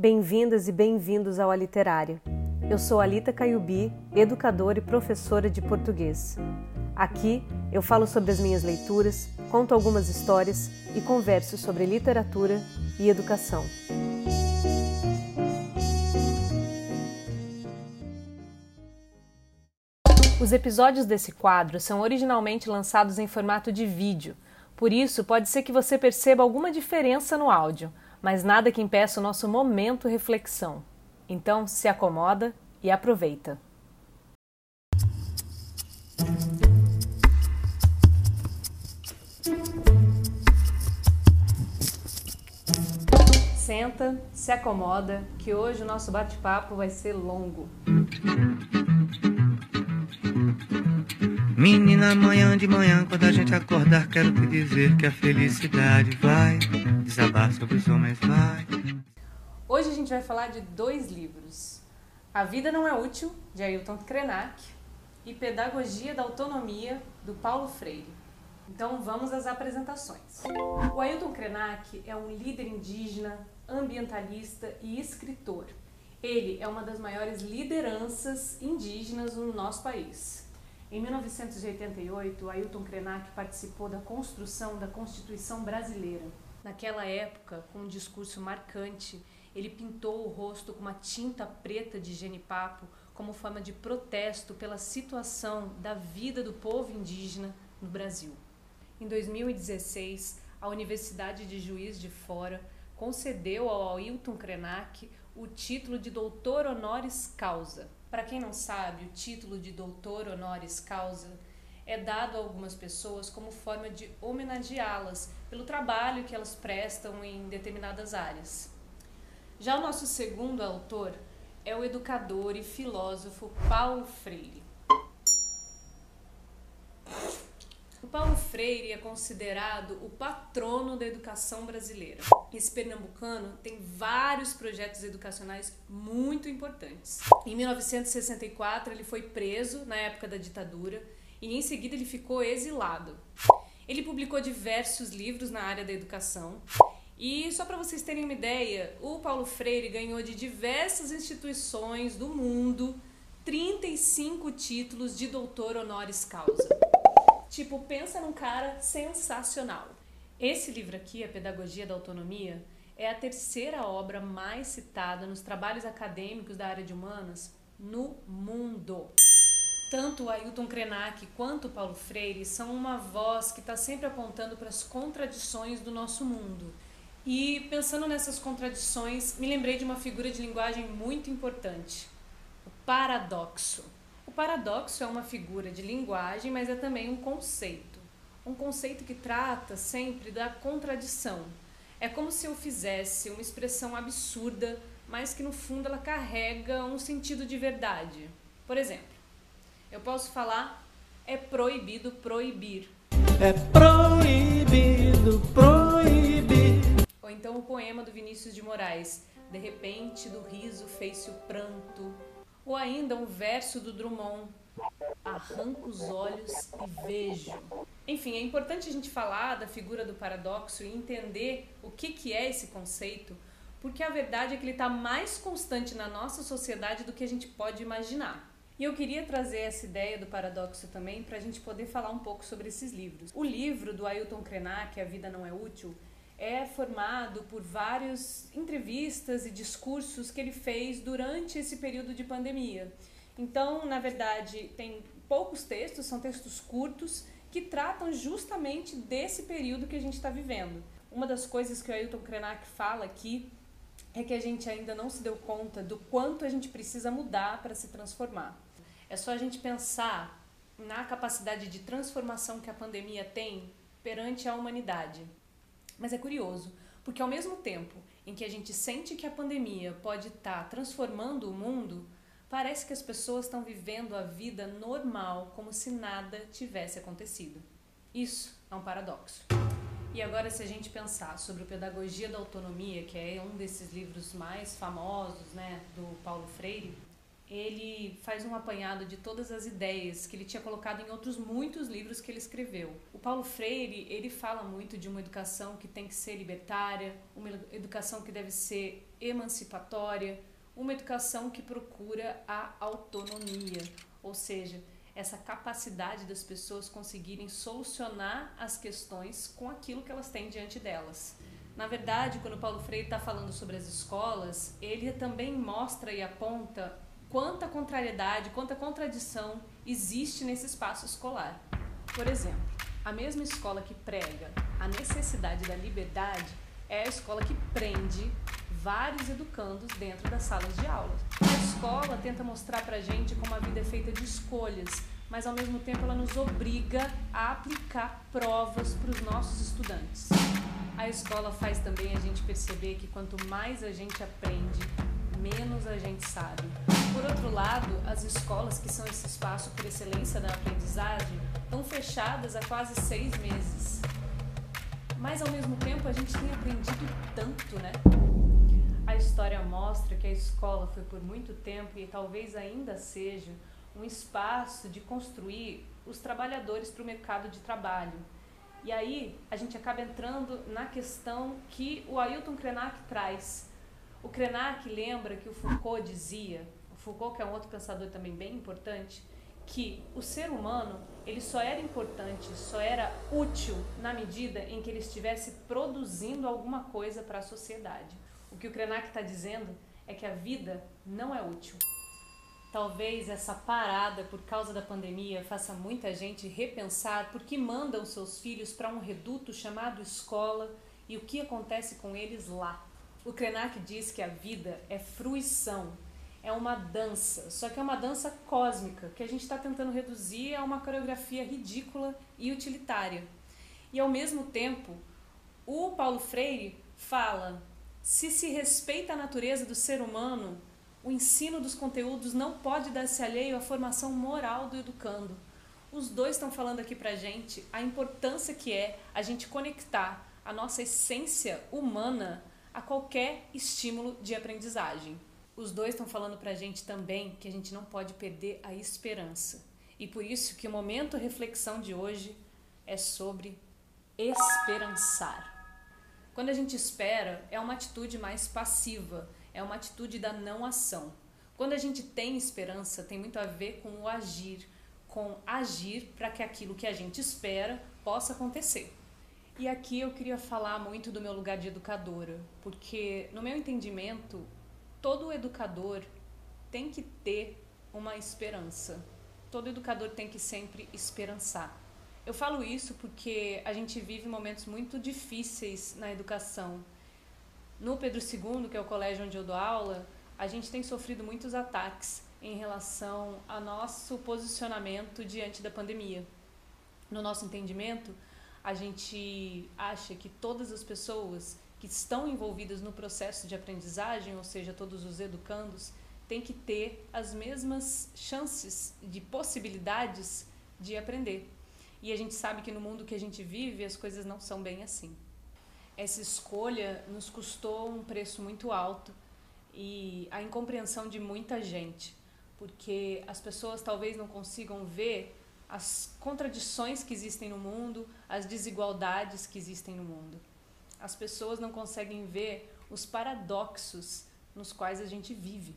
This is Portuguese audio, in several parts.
Bem-vindas e bem-vindos ao A Literária. Eu sou Alita Caiubi, educadora e professora de português. Aqui eu falo sobre as minhas leituras, conto algumas histórias e converso sobre literatura e educação. Os episódios desse quadro são originalmente lançados em formato de vídeo, por isso pode ser que você perceba alguma diferença no áudio mas nada que impeça o nosso momento reflexão. Então, se acomoda e aproveita. Senta, se acomoda, que hoje o nosso bate-papo vai ser longo. Menina, amanhã de manhã, quando a gente acordar, quero te dizer que a felicidade vai desabar sobre os homens, vai. Hoje a gente vai falar de dois livros: A Vida Não É Útil, de Ailton Krenak, e Pedagogia da Autonomia, do Paulo Freire. Então vamos às apresentações. O Ailton Krenak é um líder indígena, ambientalista e escritor. Ele é uma das maiores lideranças indígenas no nosso país. Em 1988, Ailton Krenak participou da construção da Constituição Brasileira. Naquela época, com um discurso marcante, ele pintou o rosto com uma tinta preta de genipapo como forma de protesto pela situação da vida do povo indígena no Brasil. Em 2016, a Universidade de Juiz de Fora concedeu ao Ailton Krenak o título de doutor honoris causa para quem não sabe, o título de doutor honoris causa é dado a algumas pessoas como forma de homenageá-las pelo trabalho que elas prestam em determinadas áreas. Já o nosso segundo autor é o educador e filósofo Paulo Freire. O Paulo Freire é considerado o patrono da educação brasileira. Esse pernambucano tem vários projetos educacionais muito importantes. Em 1964, ele foi preso na época da ditadura e em seguida ele ficou exilado. Ele publicou diversos livros na área da educação. E só para vocês terem uma ideia, o Paulo Freire ganhou de diversas instituições do mundo 35 títulos de doutor honoris causa. Tipo, pensa num cara sensacional. Esse livro aqui, A Pedagogia da Autonomia, é a terceira obra mais citada nos trabalhos acadêmicos da área de humanas no mundo. Tanto o Ailton Krenak quanto o Paulo Freire são uma voz que está sempre apontando para as contradições do nosso mundo. E pensando nessas contradições, me lembrei de uma figura de linguagem muito importante: o paradoxo. O paradoxo é uma figura de linguagem, mas é também um conceito. Um conceito que trata sempre da contradição. É como se eu fizesse uma expressão absurda, mas que no fundo ela carrega um sentido de verdade. Por exemplo, eu posso falar é proibido proibir. É proibido proibir. Ou então o poema do Vinícius de Moraes, de repente do riso fez-se o pranto, ou ainda um verso do Drummond: Arranco os olhos e vejo. Enfim, é importante a gente falar da figura do paradoxo e entender o que, que é esse conceito, porque a verdade é que ele está mais constante na nossa sociedade do que a gente pode imaginar. E eu queria trazer essa ideia do paradoxo também para a gente poder falar um pouco sobre esses livros. O livro do Ailton Krenak, A Vida Não É Útil, é formado por várias entrevistas e discursos que ele fez durante esse período de pandemia. Então, na verdade, tem poucos textos, são textos curtos que tratam justamente desse período que a gente está vivendo. Uma das coisas que o Ailton Krenak fala aqui é que a gente ainda não se deu conta do quanto a gente precisa mudar para se transformar. É só a gente pensar na capacidade de transformação que a pandemia tem perante a humanidade. Mas é curioso, porque ao mesmo tempo em que a gente sente que a pandemia pode estar tá transformando o mundo, parece que as pessoas estão vivendo a vida normal, como se nada tivesse acontecido. Isso é um paradoxo. E agora, se a gente pensar sobre Pedagogia da Autonomia, que é um desses livros mais famosos né, do Paulo Freire, ele faz um apanhado de todas as ideias que ele tinha colocado em outros muitos livros que ele escreveu. O Paulo Freire, ele fala muito de uma educação que tem que ser libertária, uma educação que deve ser emancipatória, uma educação que procura a autonomia, ou seja, essa capacidade das pessoas conseguirem solucionar as questões com aquilo que elas têm diante delas. Na verdade, quando Paulo Freire está falando sobre as escolas, ele também mostra e aponta quanta contrariedade, quanta contradição existe nesse espaço escolar. Por exemplo, a mesma escola que prega a necessidade da liberdade é a escola que prende vários educandos dentro das salas de aula. A escola tenta mostrar para gente como a vida é feita de escolhas, mas ao mesmo tempo ela nos obriga a aplicar provas para os nossos estudantes. A escola faz também a gente perceber que quanto mais a gente aprende, menos a gente sabe. Lado, as escolas, que são esse espaço por excelência da aprendizagem, estão fechadas há quase seis meses. Mas ao mesmo tempo a gente tem aprendido tanto, né? A história mostra que a escola foi por muito tempo e talvez ainda seja um espaço de construir os trabalhadores para o mercado de trabalho. E aí a gente acaba entrando na questão que o Ailton Krenak traz. O Krenak lembra que o Foucault dizia, Foucault que é um outro pensador também bem importante, que o ser humano ele só era importante, só era útil na medida em que ele estivesse produzindo alguma coisa para a sociedade. O que o Krenak está dizendo é que a vida não é útil. Talvez essa parada por causa da pandemia faça muita gente repensar por que mandam seus filhos para um reduto chamado escola e o que acontece com eles lá. O Krenak diz que a vida é fruição, é uma dança, só que é uma dança cósmica que a gente está tentando reduzir a uma coreografia ridícula e utilitária. E ao mesmo tempo, o Paulo Freire fala se se respeita a natureza do ser humano, o ensino dos conteúdos não pode dar-se alheio à formação moral do educando. Os dois estão falando aqui pra gente a importância que é a gente conectar a nossa essência humana a qualquer estímulo de aprendizagem. Os dois estão falando pra gente também que a gente não pode perder a esperança. E por isso que o momento reflexão de hoje é sobre esperançar. Quando a gente espera, é uma atitude mais passiva, é uma atitude da não ação. Quando a gente tem esperança, tem muito a ver com o agir, com agir para que aquilo que a gente espera possa acontecer. E aqui eu queria falar muito do meu lugar de educadora, porque no meu entendimento, todo educador tem que ter uma esperança. Todo educador tem que sempre esperançar. Eu falo isso porque a gente vive momentos muito difíceis na educação. No Pedro II, que é o colégio onde eu dou aula, a gente tem sofrido muitos ataques em relação ao nosso posicionamento diante da pandemia. No nosso entendimento, a gente acha que todas as pessoas que estão envolvidas no processo de aprendizagem, ou seja, todos os educandos, têm que ter as mesmas chances de possibilidades de aprender. E a gente sabe que no mundo que a gente vive as coisas não são bem assim. Essa escolha nos custou um preço muito alto e a incompreensão de muita gente, porque as pessoas talvez não consigam ver as contradições que existem no mundo, as desigualdades que existem no mundo. As pessoas não conseguem ver os paradoxos nos quais a gente vive.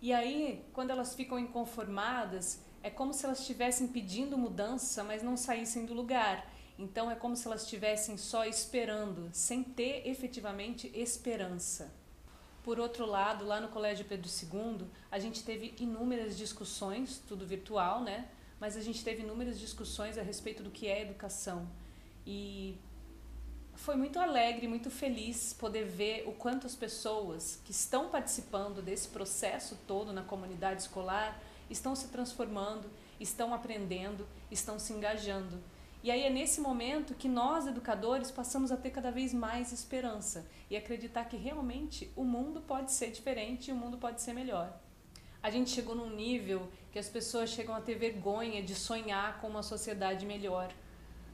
E aí, quando elas ficam inconformadas, é como se elas estivessem pedindo mudança, mas não saíssem do lugar. Então é como se elas estivessem só esperando, sem ter efetivamente esperança. Por outro lado, lá no Colégio Pedro II, a gente teve inúmeras discussões, tudo virtual, né? Mas a gente teve inúmeras discussões a respeito do que é educação. E foi muito alegre, muito feliz poder ver o quanto as pessoas que estão participando desse processo todo na comunidade escolar estão se transformando, estão aprendendo, estão se engajando. E aí é nesse momento que nós, educadores, passamos a ter cada vez mais esperança e acreditar que realmente o mundo pode ser diferente e o mundo pode ser melhor. A gente chegou num nível que as pessoas chegam a ter vergonha de sonhar com uma sociedade melhor.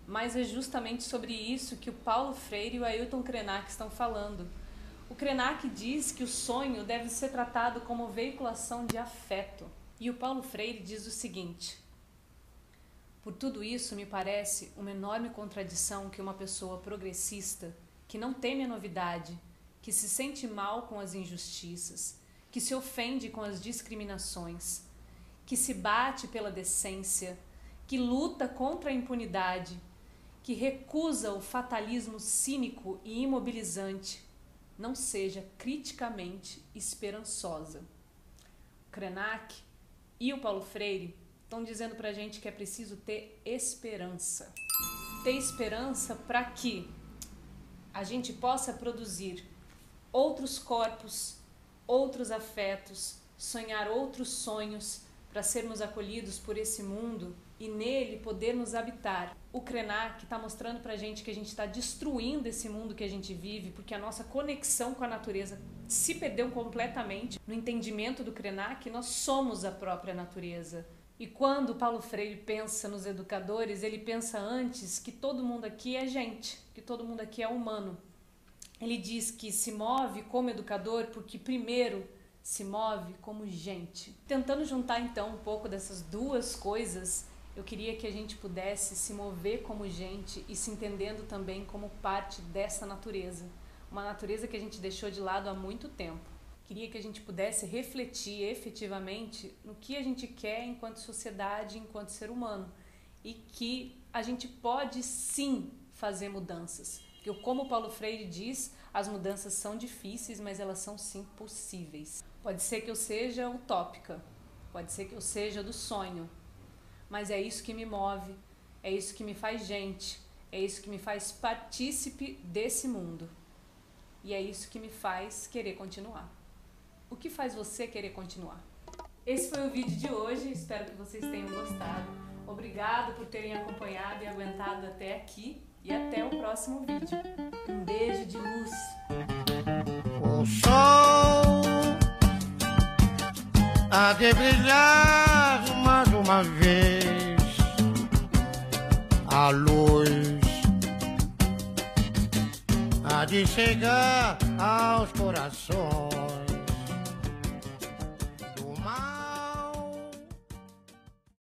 Mas é justamente sobre isso que o Paulo Freire e o Ailton Krenak estão falando. O Krenak diz que o sonho deve ser tratado como veiculação de afeto. E o Paulo Freire diz o seguinte: Por tudo isso, me parece uma enorme contradição que uma pessoa progressista, que não teme a novidade, que se sente mal com as injustiças, que se ofende com as discriminações, que se bate pela decência, que luta contra a impunidade, que recusa o fatalismo cínico e imobilizante, não seja criticamente esperançosa. Krenak e o Paulo Freire estão dizendo para a gente que é preciso ter esperança. Ter esperança para que a gente possa produzir outros corpos, outros afetos, sonhar outros sonhos para sermos acolhidos por esse mundo e nele podermos habitar. O Krenak está mostrando para a gente que a gente está destruindo esse mundo que a gente vive, porque a nossa conexão com a natureza se perdeu completamente. No entendimento do Krenak, nós somos a própria natureza. E quando Paulo Freire pensa nos educadores, ele pensa antes que todo mundo aqui é gente, que todo mundo aqui é humano. Ele diz que se move como educador porque, primeiro, se move como gente. Tentando juntar então um pouco dessas duas coisas, eu queria que a gente pudesse se mover como gente e se entendendo também como parte dessa natureza, uma natureza que a gente deixou de lado há muito tempo. Queria que a gente pudesse refletir efetivamente no que a gente quer enquanto sociedade, enquanto ser humano, e que a gente pode sim fazer mudanças. Porque, como Paulo Freire diz, as mudanças são difíceis, mas elas são sim possíveis. Pode ser que eu seja utópica, pode ser que eu seja do sonho, mas é isso que me move, é isso que me faz gente, é isso que me faz partícipe desse mundo. E é isso que me faz querer continuar. O que faz você querer continuar? Esse foi o vídeo de hoje, espero que vocês tenham gostado. Obrigado por terem acompanhado e aguentado até aqui e até o próximo vídeo. Um beijo de luz. O sol há de brilhar mais uma vez. De chegar aos corações.